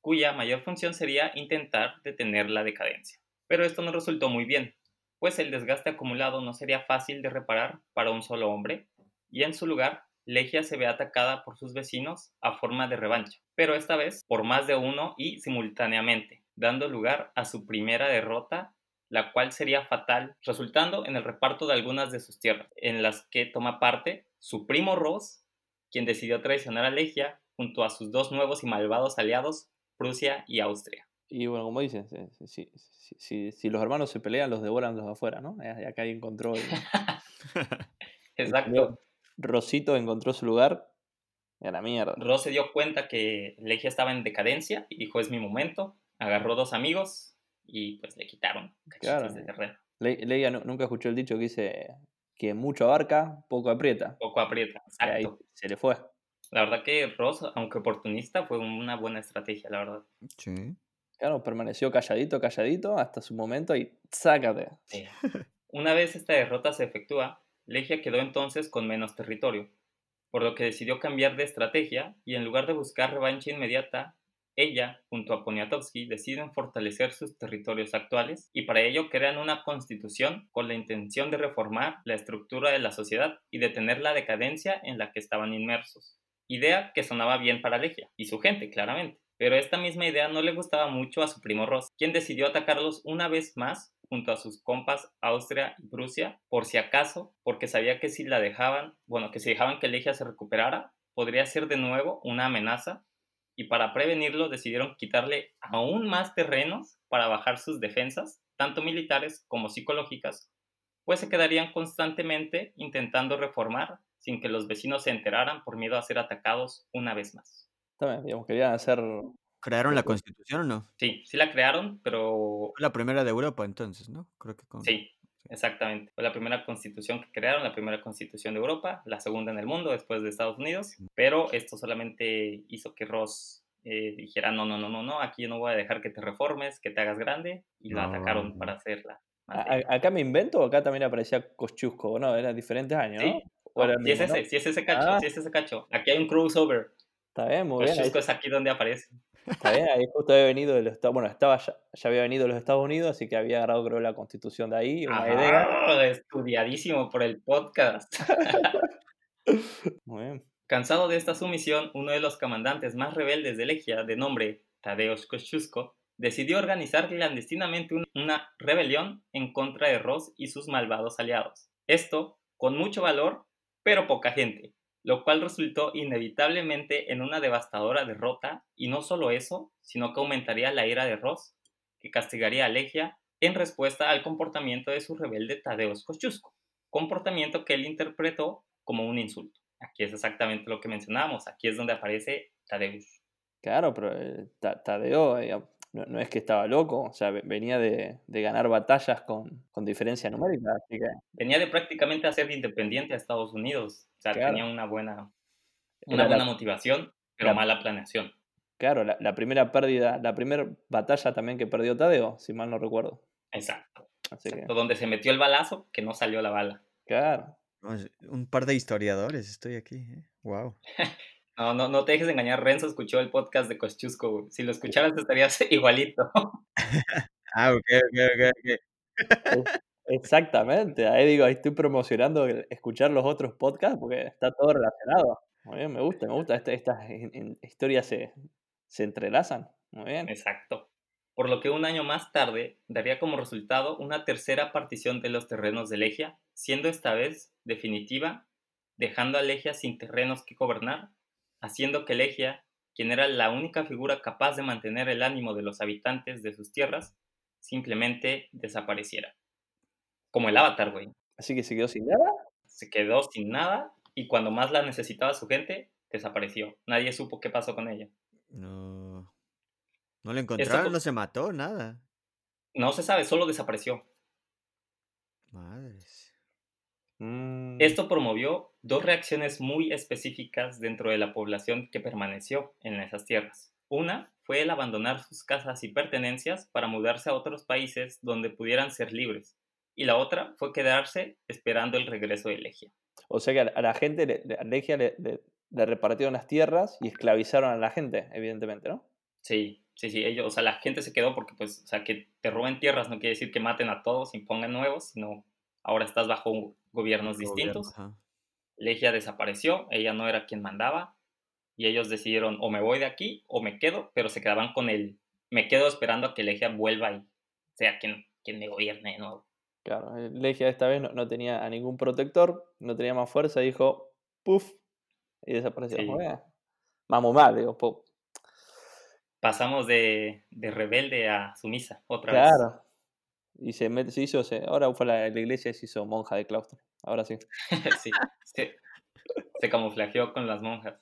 cuya mayor función sería intentar detener la decadencia. Pero esto no resultó muy bien, pues el desgaste acumulado no sería fácil de reparar para un solo hombre, y en su lugar, Legia se ve atacada por sus vecinos a forma de revancha, pero esta vez por más de uno y simultáneamente, dando lugar a su primera derrota la cual sería fatal, resultando en el reparto de algunas de sus tierras, en las que toma parte su primo Ross quien decidió traicionar a Legia junto a sus dos nuevos y malvados aliados, Prusia y Austria. Y bueno, como dicen, si, los hermanos se pelean, los devoran los de afuera, ¿no? Y acá encontró. Exacto. Rosito encontró su lugar y a la mierda. Ros se dio cuenta que Legia estaba en decadencia y dijo: Es mi momento. Agarró dos amigos y pues le quitaron cachitos de terreno. Legia nunca escuchó el dicho que dice: que mucho abarca, poco aprieta. Poco aprieta, exacto. se le fue. La verdad que Ross, aunque oportunista, fue una buena estrategia, la verdad. Sí. Claro, permaneció calladito, calladito hasta su momento y sácate. Una vez esta derrota se efectúa, Legia quedó entonces con menos territorio, por lo que decidió cambiar de estrategia y en lugar de buscar revancha inmediata, ella, junto a Poniatowski, deciden fortalecer sus territorios actuales y para ello crean una constitución con la intención de reformar la estructura de la sociedad y detener la decadencia en la que estaban inmersos. Idea que sonaba bien para Legia y su gente, claramente. Pero esta misma idea no le gustaba mucho a su primo Ross, quien decidió atacarlos una vez más junto a sus compas Austria y Prusia, por si acaso, porque sabía que si la dejaban, bueno, que si dejaban que Legia se recuperara, podría ser de nuevo una amenaza y para prevenirlo decidieron quitarle aún más terrenos para bajar sus defensas, tanto militares como psicológicas, pues se quedarían constantemente intentando reformar sin que los vecinos se enteraran por miedo a ser atacados una vez más. También, digamos, querían hacer... ¿Crearon la constitución o no? Sí, sí la crearon, pero... La primera de Europa entonces, ¿no? Creo que con... Sí, exactamente. Fue la primera constitución que crearon, la primera constitución de Europa, la segunda en el mundo después de Estados Unidos, pero esto solamente hizo que Ross eh, dijera, no, no, no, no, no, aquí no voy a dejar que te reformes, que te hagas grande, y lo atacaron para hacerla. ¿Acá me invento o acá también aparecía Kosciusko? No, eran diferentes años, ¿no? Sí, es ese, sí es ese cacho, ah. sí es ese cacho. Aquí hay un crossover. Está bien, muy bien. Kosciusko es aquí donde aparece. Está bien, ahí justo había venido de los Estados bueno, estaba ya, había venido de los Estados Unidos, así que había agarrado creo la constitución de ahí, una idea. Estudiadísimo por el podcast. [LAUGHS] Muy bien. Cansado de esta sumisión, uno de los comandantes más rebeldes de Legia, de nombre Tadeusz Kościuszko, decidió organizar clandestinamente una rebelión en contra de Ross y sus malvados aliados. Esto con mucho valor, pero poca gente, lo cual resultó inevitablemente en una devastadora derrota, y no solo eso, sino que aumentaría la ira de Ross, que castigaría a Legia en respuesta al comportamiento de su rebelde Tadeusz Kościuszko, comportamiento que él interpretó como un insulto. Aquí es exactamente lo que mencionábamos, aquí es donde aparece Tadeusz. Claro, pero eh, Tadeo eh, no, es que estaba loco, o sea, venía de, ganar batallas con, diferencia numérica. Así que... Venía de prácticamente hacer independiente a Estados Unidos, o sea, tenía una buena, una buena motivación, pero mala planeación. Claro, la, primera pérdida, la primera batalla también que perdió Tadeo, si mal no recuerdo. Exacto. Donde se metió el balazo, que no salió la bala. Claro. Un par de historiadores, estoy aquí. Wow. [LAUGHS] No, no, no te dejes engañar. Renzo escuchó el podcast de Kosciusko. Si lo escucharas, estarías [LAUGHS] igualito. [LAUGHS] ah, ok, ok, ok. Exactamente. Ahí digo, ahí estoy promocionando escuchar los otros podcasts porque está todo relacionado. Muy bien, me gusta, me gusta. Estas, estas historias se, se entrelazan. Muy bien. Exacto. Por lo que un año más tarde daría como resultado una tercera partición de los terrenos de Legia, siendo esta vez definitiva, dejando a Legia sin terrenos que gobernar haciendo que Legia, quien era la única figura capaz de mantener el ánimo de los habitantes de sus tierras, simplemente desapareciera. Como el avatar, güey. Así que se quedó sin nada. Se quedó sin nada y cuando más la necesitaba su gente, desapareció. Nadie supo qué pasó con ella. No. No la encontraron, no se mató, nada. No se sabe, solo desapareció. Madres. Mm. Esto promovió dos reacciones muy específicas dentro de la población que permaneció en esas tierras. Una fue el abandonar sus casas y pertenencias para mudarse a otros países donde pudieran ser libres, y la otra fue quedarse esperando el regreso de Legia. O sea que a la gente, a Legia le, repartieron las tierras y esclavizaron a la gente, evidentemente, ¿no? Sí, sí, sí, ellos, o sea, la gente se quedó porque, pues, o sea, que te roben tierras no quiere decir que maten a todos y pongan nuevos, sino ahora estás bajo gobiernos distintos. Legia desapareció, ella no era quien mandaba, y ellos decidieron o me voy de aquí o me quedo, pero se quedaban con el me quedo esperando a que Legia vuelva y sea quien, quien me gobierne de nuevo. Claro, eh, Legia esta vez no, tenía a ningún protector, no tenía más fuerza, dijo puff y desapareció. Vamos mal, digo, Pasamos de, de, rebelde a sumisa otra vez. Claro. Y se, se hizo, ahora fue la, la iglesia y se hizo monja de claustro. Ahora sí. [LAUGHS] sí, se, se camuflajeó con las monjas.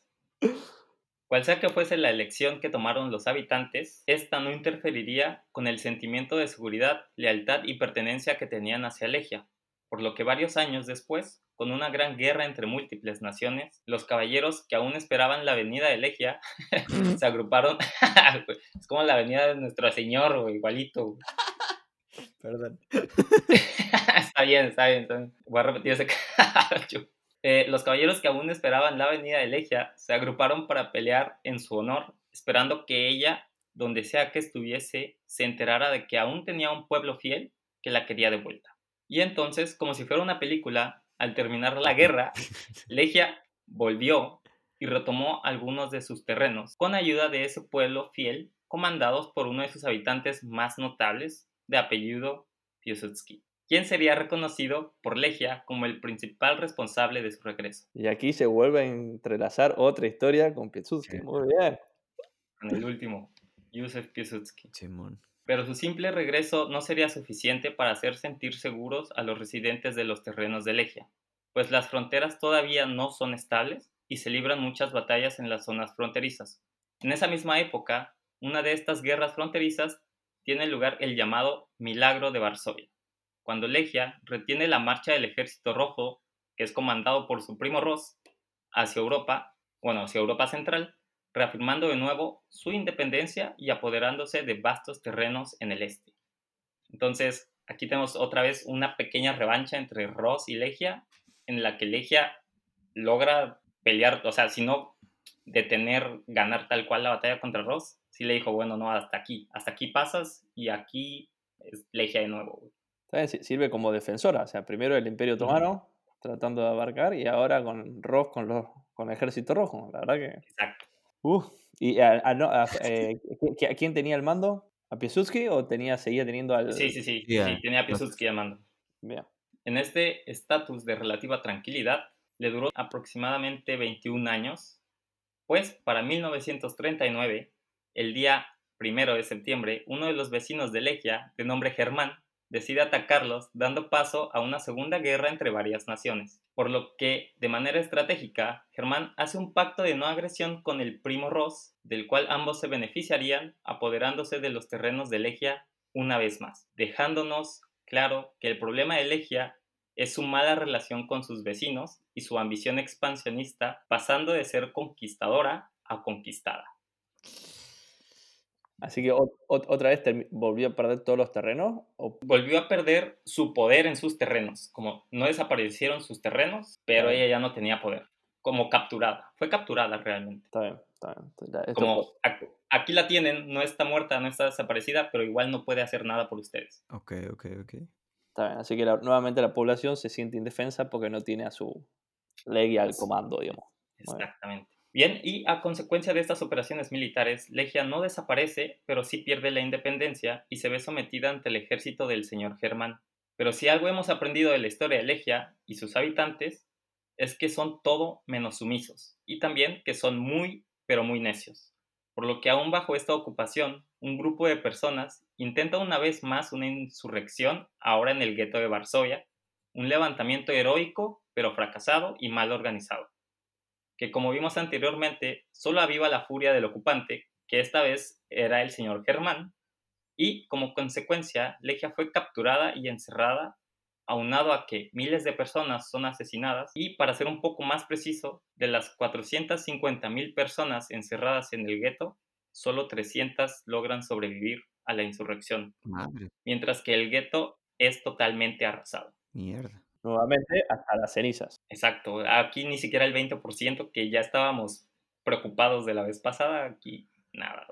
Cual sea que fuese la elección que tomaron los habitantes, esta no interferiría con el sentimiento de seguridad, lealtad y pertenencia que tenían hacia Legia, por lo que varios años después, con una gran guerra entre múltiples naciones, los caballeros que aún esperaban la venida de Legia [LAUGHS] se agruparon. [LAUGHS] es como la venida de nuestro señor, igualito. Perdón. [LAUGHS] está bien, está bien, Voy a repetir ese [LAUGHS] eh, los caballeros que aún esperaban la venida de Legia se agruparon para pelear en su honor, esperando que ella, donde sea que estuviese, se enterara de que aún tenía un pueblo fiel que la quería de vuelta. Y entonces, como si fuera una película, al terminar la guerra, [LAUGHS] Legia volvió y retomó algunos de sus terrenos con ayuda de ese pueblo fiel comandados por uno de sus habitantes más notables, de apellido Piłsudski, quien sería reconocido por Legia como el principal responsable de su regreso. Y aquí se vuelve a entrelazar otra historia con Piłsudski. Muy bien. Con el último, Józef Piłsudski. Simón. Pero su simple regreso no sería suficiente para hacer sentir seguros a los residentes de los terrenos de Legia, pues las fronteras todavía no son estables y se libran muchas batallas en las zonas fronterizas. En esa misma época, una de estas guerras fronterizas tiene lugar el llamado Milagro de Varsovia, cuando Legia retiene la marcha del Ejército Rojo, que es comandado por su primo Ross, hacia Europa, bueno, hacia Europa Central, reafirmando de nuevo su independencia y apoderándose de vastos terrenos en el este. Entonces, aquí tenemos otra vez una pequeña revancha entre Ross y Legia, en la que Legia logra pelear, o sea, si no detener, ganar tal cual la batalla contra Ross, sí le dijo, bueno, no, hasta aquí, hasta aquí pasas y aquí es Legia de nuevo. Sirve como defensora, o sea, primero el Imperio Otomano, tratando de abarcar, y ahora con Ross, con, los, con el Ejército Rojo, la verdad que... Exacto. Uh, ¿Y a, eh, quién tenía el mando? ¿A Piłsudski o tenía, seguía teniendo al...? Sí, sí, sí, sí tenía a Piłsudski al mando. Bien. En este estatus de relativa tranquilidad, le duró aproximadamente 21 años, pues para 1939, el día primero de septiembre, uno de los vecinos de Legia, de nombre Germán, decide atacarlos, dando paso a una segunda guerra entre varias naciones, por lo que, de manera estratégica, Germán hace un pacto de no agresión con el primo Ross, del cual ambos se beneficiarían apoderándose de los terrenos de Legia una vez más, dejándonos claro que el problema de Legia es su mala relación con sus vecinos y su ambición expansionista pasando de ser conquistadora a conquistada. Así que otra vez volvió a perder todos los terrenos. Volvió a perder su poder en sus terrenos. Como no desaparecieron sus terrenos, pero ella ya no tenía poder. Como capturada. Fue capturada realmente. Está bien, está bien. Como aquí la tienen, no está muerta, no está desaparecida, pero igual no puede hacer nada por ustedes. Ok, ok, ok. Está bien, así que nuevamente la población se siente indefensa porque no tiene a su ley al comando, digamos. Exactamente. Bien, y a consecuencia de estas operaciones militares, Legia no desaparece, pero sí pierde la independencia y se ve sometida ante el ejército del señor Germán. Pero si algo hemos aprendido de la historia de Legia y sus habitantes, es que son todo menos sumisos, y también que son muy, pero muy necios. Por lo que aún bajo esta ocupación, un grupo de personas intenta una vez más una insurrección, ahora en el gueto de Varsovia, un levantamiento heroico, pero fracasado y mal organizado que como vimos anteriormente, solo aviva la furia del ocupante, que esta vez era el señor Germán, y como consecuencia, Legia fue capturada y encerrada, aunado a que miles de personas son asesinadas, y para ser un poco más preciso, de las 450.000 personas encerradas en el gueto, solo 300 logran sobrevivir a la insurrección, mientras que el gueto es totalmente arrasado. Mierda nuevamente hasta las cenizas. Exacto, aquí ni siquiera el 20% que ya estábamos preocupados de la vez pasada, aquí nada,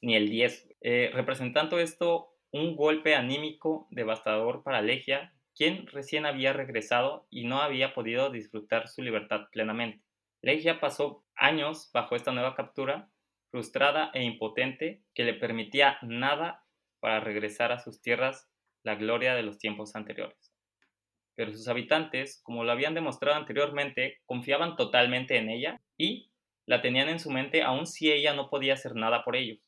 ni el 10%. Eh, representando esto, un golpe anímico devastador para Legia, quien recién había regresado y no había podido disfrutar su libertad plenamente. Legia pasó años bajo esta nueva captura, frustrada e impotente, que le permitía nada para regresar a sus tierras la gloria de los tiempos anteriores pero sus habitantes, como lo habían demostrado anteriormente, confiaban totalmente en ella y la tenían en su mente aun si ella no podía hacer nada por ellos,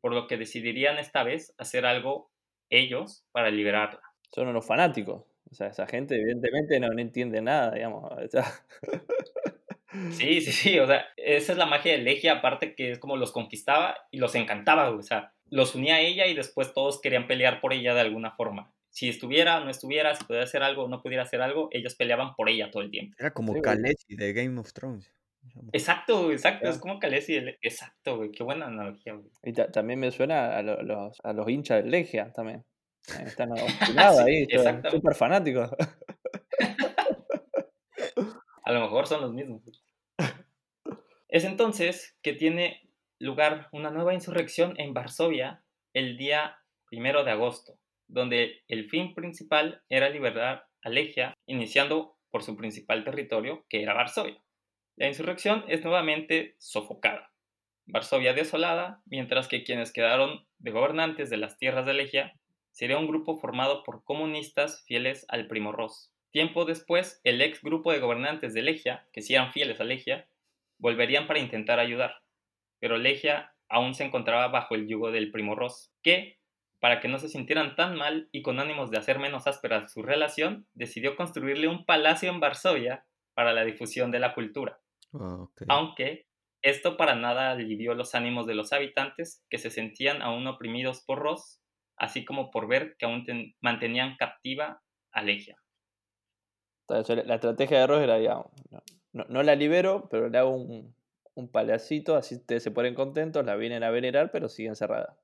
por lo que decidirían esta vez hacer algo ellos para liberarla. Son unos fanáticos, o sea, esa gente evidentemente no, entiende nada, digamos. Sí, sí, sí, o sea, esa es la magia de Legia, aparte que es como los conquistaba y los encantaba, o sea, los unía a ella y después todos querían pelear por ella de alguna forma si estuviera o no estuviera, si pudiera hacer algo o no pudiera hacer algo, ellos peleaban por ella todo el tiempo. Era como Khaleesi de Game of Thrones. Exacto, exacto, es como Khaleesi. Exacto, güey, qué buena analogía, güey. Y también me suena a, los, a los hinchas de Legia también. Están [LAUGHS] obstinados ahí, súper fanáticos. [LAUGHS] a lo mejor son los mismos. Es entonces que tiene lugar una nueva insurrección en Varsovia el día primero de agosto donde el fin principal era liberar a Legia, iniciando por su principal territorio, que era Varsovia. La insurrección es nuevamente sofocada. Varsovia desolada, mientras que quienes quedaron de gobernantes de las tierras de Legia sería un grupo formado por comunistas fieles al primo Ross. Tiempo después, el ex grupo de gobernantes de Legia, que sí eran fieles a Legia, volverían para intentar ayudar, pero Legia aún se encontraba bajo el yugo del primo Ross, que, para que no se sintieran tan mal y con ánimos de hacer menos áspera su relación, decidió construirle un palacio en Varsovia para la difusión de la cultura. Ah, Aunque esto para nada alivió los ánimos de los habitantes que se sentían aún oprimidos por Ross, así como por ver que aún mantenían captiva a Legia. La estrategia de Ross era, ya, no, la libero, pero le hago un, un palancito, así ustedes se ponen contentos, la vienen a venerar, pero siguen cerrada.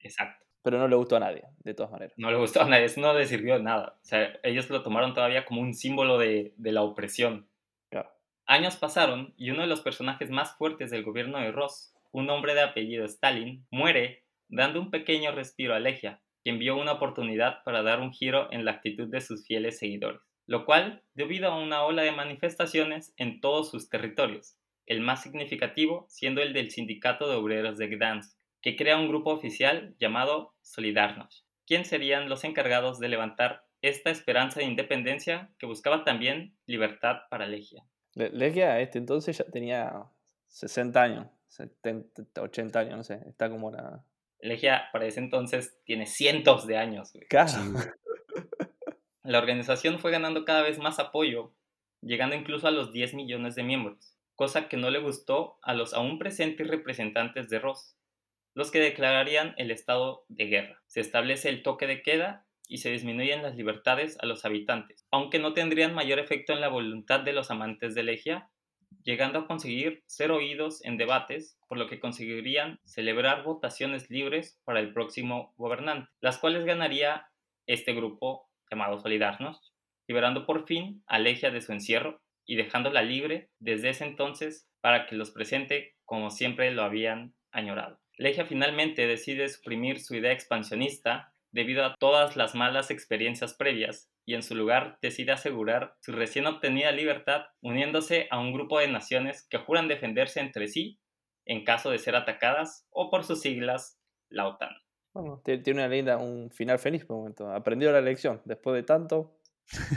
Exacto. Pero no le gustó a nadie, de todas maneras. No le gustó a nadie, eso no le sirvió de nada. O sea, ellos lo tomaron todavía como un símbolo de, de la opresión. Claro. Años pasaron y uno de los personajes más fuertes del gobierno de Ross, un hombre de apellido Stalin, muere dando un pequeño respiro a Legia, quien vio una oportunidad para dar un giro en la actitud de sus fieles seguidores, lo cual debido a una ola de manifestaciones en todos sus territorios, el más significativo siendo el del Sindicato de Obreros de Gdansk, que crea un grupo oficial llamado Solidarność, quien serían los encargados de levantar esta esperanza de independencia que buscaba también libertad para Legia. Legia este entonces ya tenía 60 años, 70, 80 años, no sé, está como una... Legia para ese entonces tiene cientos de años. Casi. [LAUGHS] La organización fue ganando cada vez más apoyo, llegando incluso a los 10 millones de miembros, cosa que no le gustó a los aún presentes representantes de Ross, los que declararían el estado de guerra. Se establece el toque de queda y se disminuyen las libertades a los habitantes, aunque no tendrían mayor efecto en la voluntad de los amantes de Legia, llegando a conseguir ser oídos en debates, por lo que conseguirían celebrar votaciones libres para el próximo gobernante, las cuales ganaría este grupo llamado Solidarnos, liberando por fin a Legia de su encierro y dejándola libre desde ese entonces para que los presente como siempre lo habían añorado. Legia finalmente decide suprimir su idea expansionista debido a todas las malas experiencias previas y en su lugar decide asegurar su recién obtenida libertad uniéndose a un grupo de naciones que juran defenderse entre sí en caso de ser atacadas o por sus siglas la OTAN. Bueno, tiene una linda, un final feliz por momento. Aprendió la lección después de tanto.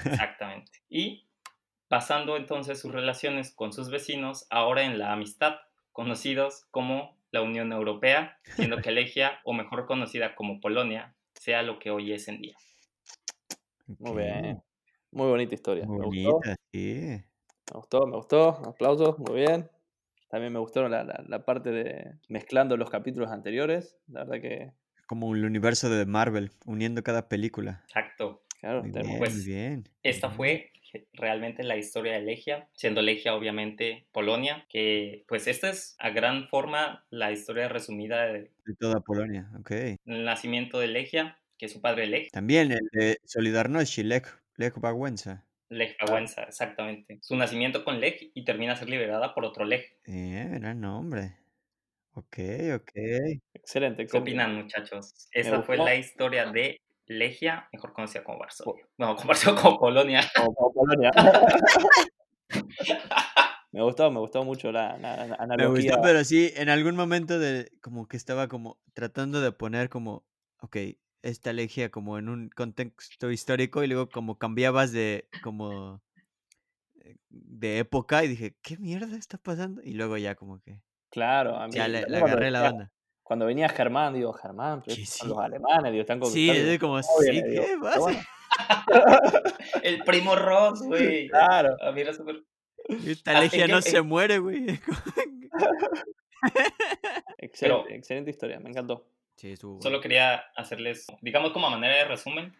Exactamente. Y pasando entonces sus relaciones con sus vecinos ahora en la amistad, conocidos como la Unión Europea, siendo [LAUGHS] que Legia, o mejor conocida como Polonia, sea lo que hoy es en día. Muy bien. Muy bonita historia. Muy me bonita, gustó. sí. Me gustó, me gustó. Aplausos, muy bien. También me gustaron la, la, la parte de mezclando los capítulos anteriores. La verdad que. Como el universo de Marvel, uniendo cada película. Exacto. Claro, Muy bien, pues, muy bien. Esta fue realmente la historia de Legia, siendo Legia obviamente Polonia, que pues esta es a gran forma la historia resumida De toda Polonia, ok. nacimiento de Legia, que es su padre Lech, También el de Solidarność, Lech, Lech Wałęsa. Lech Wałęsa, exactamente. Su nacimiento con Lech y termina a ser liberada por otro Lech. Eh, gran nombre. Ok, ok. Excelente, ¿Qué excelente. opinan muchachos? Esta fue la historia de Legia, mejor conocida como Varsovia. No, como Varsovia como Polonia. Como- [LAUGHS] como Polonia. [LAUGHS] me gustó, me gustó mucho la, la- la Me analogía. gustó, pero sí, en algún momento de como que estaba como tratando de poner como, ok, esta legia como en un contexto histórico y luego como cambiabas de como eh, de época y dije, ¿qué mierda está pasando? Y luego ya como que Claro, a mí. ya le, agarré la banda. Cuando venía Germán, digo, Germán, pero Sí, son sí. los alemanes, digo, están Sí, conquistando. es como, ¿Cómo sí, ¿qué pasa? bueno, [LAUGHS] El primo Ross, güey. [LAUGHS] claro. A mí era súper... Esta legia ¿en no se muere, güey. [LAUGHS] Excelente, Pero- excelente historia, me encantó. Sí, estuvo bueno. Solo quería hacerles, digamos como a manera de resumen,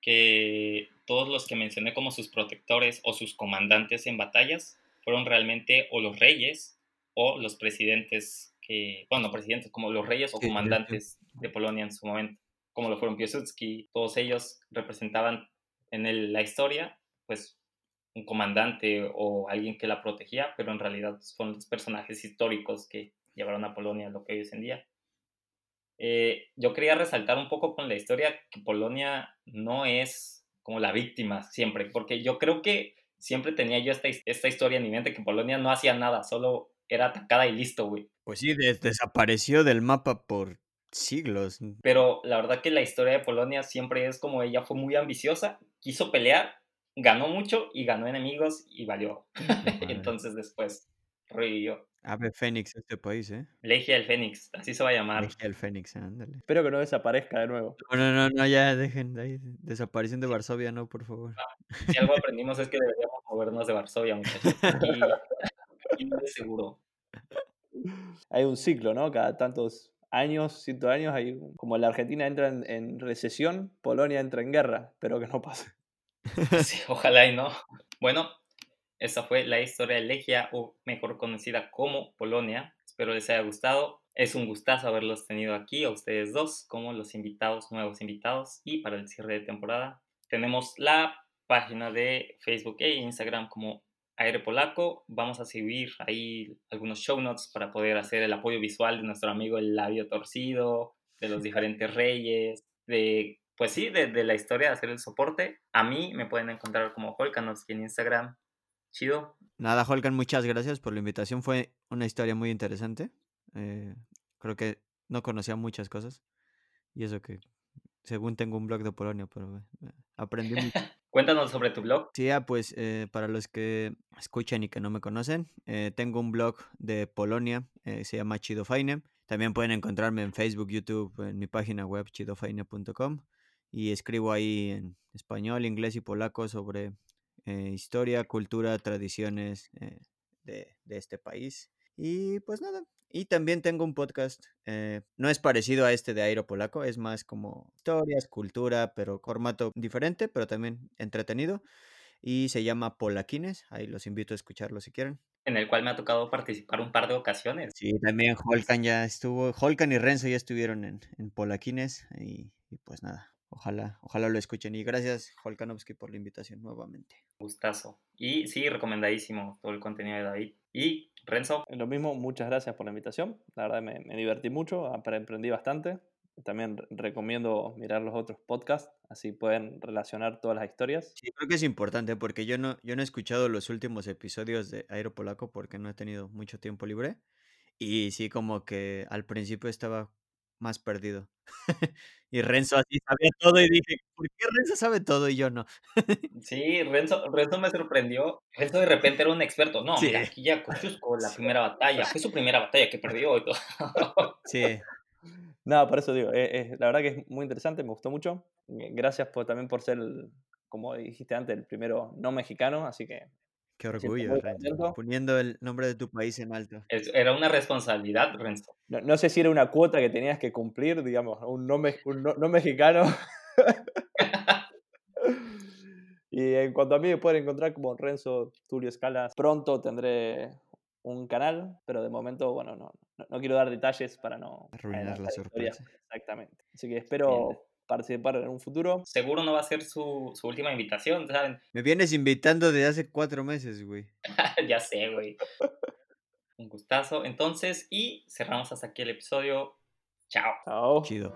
que todos los que mencioné como sus protectores o sus comandantes en batallas fueron realmente o los reyes o los presidentes que, bueno, no presidentes, como los reyes o comandantes de Polonia en su momento, como lo fueron Piłsudski, todos ellos representaban en el- la historia, pues un comandante o alguien que la protegía, pero en realidad son los personajes históricos que llevaron a Polonia a lo que hoy es en día. Eh, yo quería resaltar un poco con la historia que Polonia no es como la víctima siempre, porque yo creo que siempre tenía yo esta, esta historia en mi mente, que Polonia no hacía nada, solo era atacada y listo, güey. Pues sí, des- desapareció del mapa por siglos. Pero la verdad que la historia de Polonia siempre es como ella fue muy ambiciosa, quiso pelear, ganó mucho y ganó enemigos y valió. [LAUGHS] Entonces después revivió. Ave Fénix este país, ¿eh? Legia del Fénix, así se va a llamar. Legia del Fénix, ándale. Espero que no desaparezca de nuevo. No, no, no, no, ya dejen de ahí. Desaparición de Varsovia, no, por favor. Si algo aprendimos es que deberíamos movernos de Varsovia, muchachos. [LAUGHS] Y de seguro. Hay un ciclo, ¿no? Cada tantos años, cientos de años, hay como la Argentina entra en, en recesión, Polonia entra en guerra. Espero que no pase. [LAUGHS] Sí, ojalá y no. Bueno, Esta fue la historia de Legia, o mejor conocida como Polonia. Espero les haya gustado. Es un gustazo haberlos tenido aquí, a ustedes dos, como los invitados, nuevos invitados. Y para el cierre de temporada, tenemos la página de Facebook e Instagram como Aire Polaco. Vamos a subir ahí algunos show notes para poder hacer el apoyo visual de nuestro amigo el labio torcido, de los diferentes reyes, de, pues sí, de, la historia de hacer el soporte. A mí me pueden encontrar como Holkanos en Instagram. Chido. Nada, Holkan, muchas gracias por la invitación. Fue una historia muy interesante. Eh, creo que no conocía muchas cosas. Y eso que, según tengo un blog de Polonia, pero eh, aprendí mucho. [LAUGHS] Cuéntanos sobre tu blog. Sí, ah, pues eh, para los que escuchan y que no me conocen, eh, tengo un blog de Polonia, eh, se llama Chidofaine. También pueden encontrarme en Facebook, YouTube, en mi página web chidofaine.com y escribo ahí en español, inglés y polaco sobre historia, cultura, tradiciones de, de este país. Y pues nada, y también tengo un podcast, eh, no es parecido a este de Aero Polaco, es más como historias, cultura, pero formato diferente, pero también entretenido. Y se llama Polaquines, ahí los invito a escucharlo si quieren. En el cual me ha tocado participar un par de ocasiones. Sí, también Holkan ya estuvo, Holkan y Renzo ya estuvieron en, en Polaquines y, y pues nada, Ojalá, ojalá lo escuchen. Y gracias, Holkanovsky, por la invitación nuevamente. Gustazo. Y sí, recomendadísimo todo el contenido de David. Y Renzo. Lo mismo, muchas gracias por la invitación. La verdad me, me divertí mucho, aprendí bastante. También recomiendo mirar los otros podcasts, así pueden relacionar todas las historias. Sí, creo que es importante porque yo no, yo no he escuchado los últimos episodios de Aero Polaco porque no he tenido mucho tiempo libre. Y sí, como que al principio estaba más perdido. [LAUGHS] y Renzo así sabía todo y dije, ¿por qué Renzo sabe todo y yo no? [LAUGHS] sí, Renzo, Renzo me sorprendió. Renzo de repente era un experto. No, mira, aquí ya [LAUGHS] Cochusco, la primera batalla. Fue su primera batalla que perdió y todo. sí. No, por eso digo, eh, eh, la verdad que es muy interesante, me gustó mucho. Gracias por, también por ser, como dijiste antes, el primero no mexicano, así que Qué orgullo, Renzo. Poniendo el nombre de tu país en alto. era una responsabilidad, Renzo. No, sé si era una cuota que tenías que cumplir, digamos, un no, no, mexicano. [LAUGHS] y en cuanto a mí me pueden encontrar como Renzo Tulio Escalas, pronto tendré un canal, pero de momento, bueno, no, no, quiero dar detalles para no arruinar la sorpresa. Exactamente. Así que espero participar en un futuro. Seguro no va a ser su, su última invitación, ¿saben? Me vienes invitando desde hace cuatro meses, güey. [LAUGHS] ya sé, güey. [LAUGHS] un gustazo. Entonces, y cerramos hasta aquí el episodio. Chao. Chao. Chido.